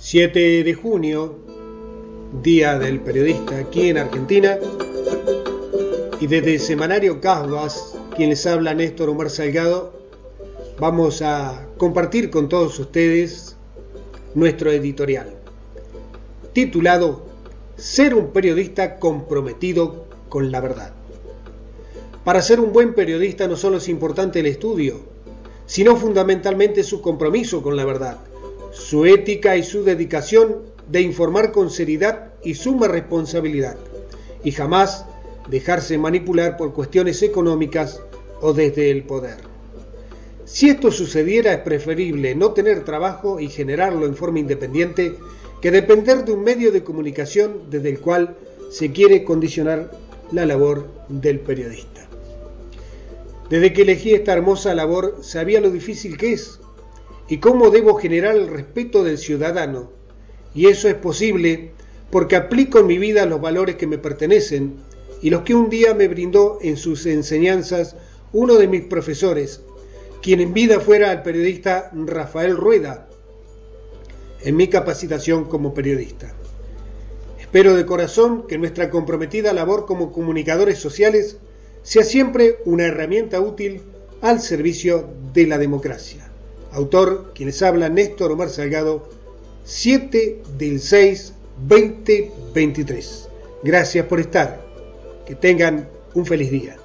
7 de junio, Día del Periodista aquí en Argentina. Y desde Semanario Casbas, quien les habla Néstor Omar Salgado, vamos a compartir con todos ustedes nuestro editorial, titulado Ser un periodista comprometido con la verdad. Para ser un buen periodista no solo es importante el estudio, sino fundamentalmente su compromiso con la verdad su ética y su dedicación de informar con seriedad y suma responsabilidad, y jamás dejarse manipular por cuestiones económicas o desde el poder. Si esto sucediera es preferible no tener trabajo y generarlo en forma independiente que depender de un medio de comunicación desde el cual se quiere condicionar la labor del periodista. Desde que elegí esta hermosa labor sabía lo difícil que es y cómo debo generar el respeto del ciudadano. Y eso es posible porque aplico en mi vida los valores que me pertenecen y los que un día me brindó en sus enseñanzas uno de mis profesores, quien en vida fuera el periodista Rafael Rueda, en mi capacitación como periodista. Espero de corazón que nuestra comprometida labor como comunicadores sociales sea siempre una herramienta útil al servicio de la democracia. Autor, quienes habla, Néstor Omar Salgado, 7 del 6 2023. Gracias por estar. Que tengan un feliz día.